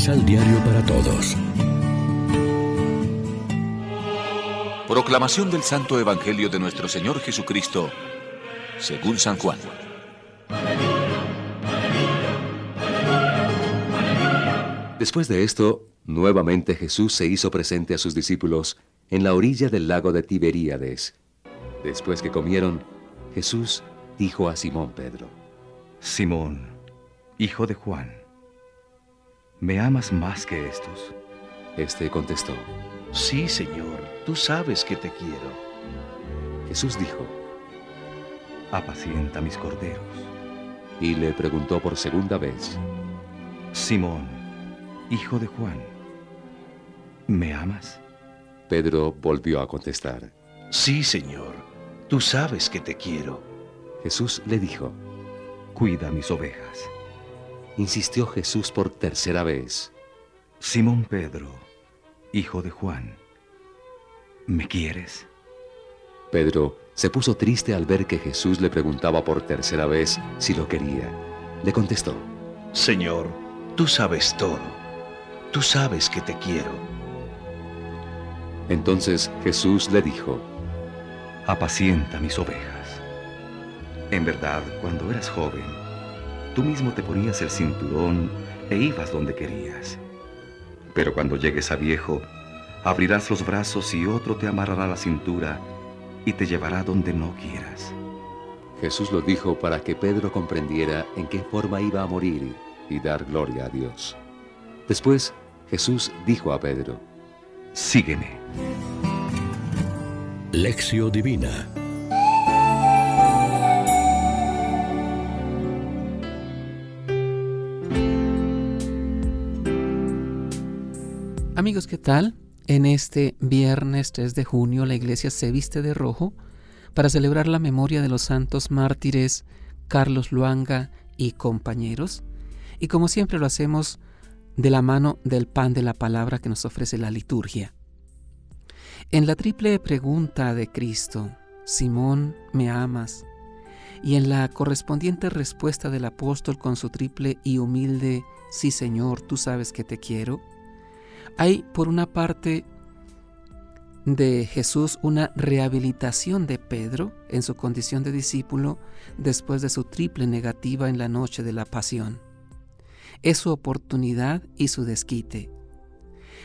Misal Diario para Todos. Proclamación del Santo Evangelio de nuestro Señor Jesucristo, según San Juan. Después de esto, nuevamente Jesús se hizo presente a sus discípulos en la orilla del lago de Tiberíades. Después que comieron, Jesús dijo a Simón Pedro, Simón, hijo de Juan, ¿Me amas más que estos? Este contestó, Sí, Señor, tú sabes que te quiero. Jesús dijo, Apacienta mis corderos. Y le preguntó por segunda vez, Simón, hijo de Juan, ¿me amas? Pedro volvió a contestar, Sí, Señor, tú sabes que te quiero. Jesús le dijo, Cuida mis ovejas. Insistió Jesús por tercera vez. Simón Pedro, hijo de Juan, ¿me quieres? Pedro se puso triste al ver que Jesús le preguntaba por tercera vez si lo quería. Le contestó, Señor, tú sabes todo. Tú sabes que te quiero. Entonces Jesús le dijo, Apacienta mis ovejas. En verdad, cuando eras joven, tú mismo te ponías el cinturón e ibas donde querías. Pero cuando llegues a viejo, abrirás los brazos y otro te amarrará la cintura y te llevará donde no quieras. Jesús lo dijo para que Pedro comprendiera en qué forma iba a morir y dar gloria a Dios. Después Jesús dijo a Pedro, Sígueme. Lección Divina Amigos, ¿qué tal? En este viernes 3 de junio la iglesia se viste de rojo para celebrar la memoria de los santos mártires Carlos Luanga y compañeros. Y como siempre lo hacemos de la mano del pan de la palabra que nos ofrece la liturgia. En la triple pregunta de Cristo, Simón, ¿me amas? Y en la correspondiente respuesta del apóstol con su triple y humilde, sí Señor, tú sabes que te quiero, hay por una parte de Jesús una rehabilitación de Pedro en su condición de discípulo después de su triple negativa en la noche de la pasión. Es su oportunidad y su desquite.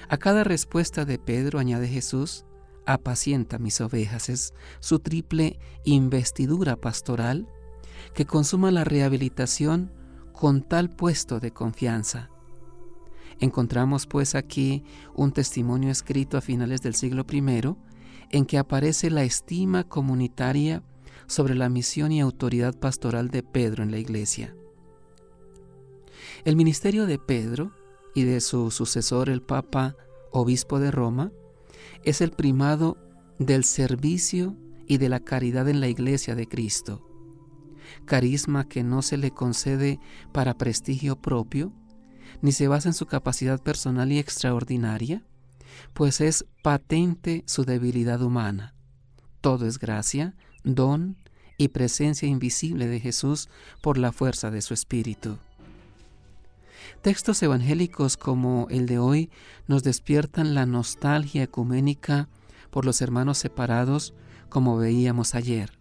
A cada respuesta de Pedro, añade Jesús, apacienta mis ovejas, es su triple investidura pastoral que consuma la rehabilitación con tal puesto de confianza. Encontramos pues aquí un testimonio escrito a finales del siglo I en que aparece la estima comunitaria sobre la misión y autoridad pastoral de Pedro en la iglesia. El ministerio de Pedro y de su sucesor el Papa Obispo de Roma es el primado del servicio y de la caridad en la iglesia de Cristo. Carisma que no se le concede para prestigio propio, ni se basa en su capacidad personal y extraordinaria, pues es patente su debilidad humana. Todo es gracia, don y presencia invisible de Jesús por la fuerza de su Espíritu. Textos evangélicos como el de hoy nos despiertan la nostalgia ecuménica por los hermanos separados como veíamos ayer.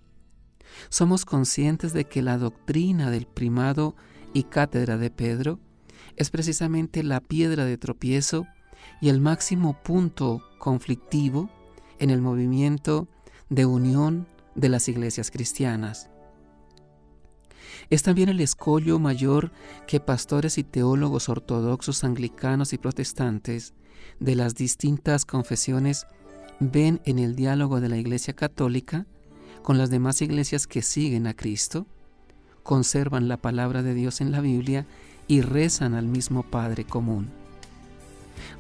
Somos conscientes de que la doctrina del primado y cátedra de Pedro es precisamente la piedra de tropiezo y el máximo punto conflictivo en el movimiento de unión de las iglesias cristianas. Es también el escollo mayor que pastores y teólogos ortodoxos, anglicanos y protestantes de las distintas confesiones ven en el diálogo de la Iglesia Católica con las demás iglesias que siguen a Cristo, conservan la palabra de Dios en la Biblia y rezan al mismo Padre común.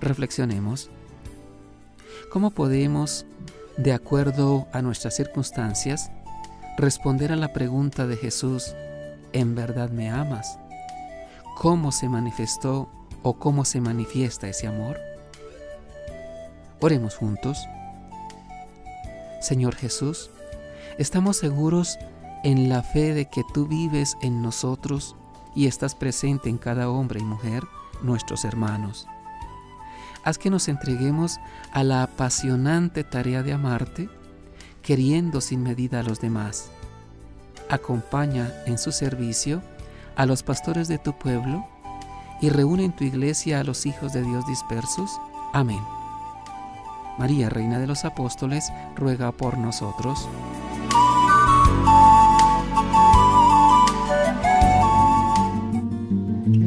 Reflexionemos. ¿Cómo podemos, de acuerdo a nuestras circunstancias, responder a la pregunta de Jesús, ¿en verdad me amas? ¿Cómo se manifestó o cómo se manifiesta ese amor? Oremos juntos. Señor Jesús, estamos seguros en la fe de que tú vives en nosotros y estás presente en cada hombre y mujer nuestros hermanos. Haz que nos entreguemos a la apasionante tarea de amarte, queriendo sin medida a los demás. Acompaña en su servicio a los pastores de tu pueblo y reúne en tu iglesia a los hijos de Dios dispersos. Amén. María, Reina de los Apóstoles, ruega por nosotros.